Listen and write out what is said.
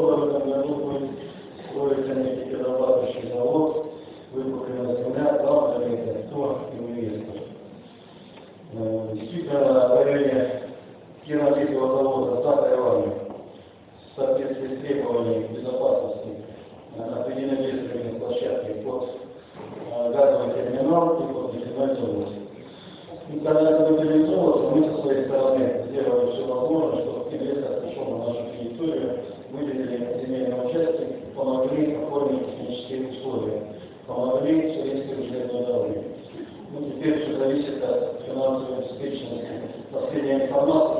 В этом году будет строиться нефтеперерабатывающий завод, выкуплена земля, это кто инвестор. Э, Действительно, в районе Кирнатикова завода за Тайванем в соответствии с требованиями безопасности э, отведены действия площадки под э, газовый терминал и под нефтяной завод. И когда это будет реализовываться, мы со своей выделили земельные участки, помогли оформить технические условия, помогли советской железной дороги. Ну, теперь все зависит от финансовой обеспеченности. Последняя информация,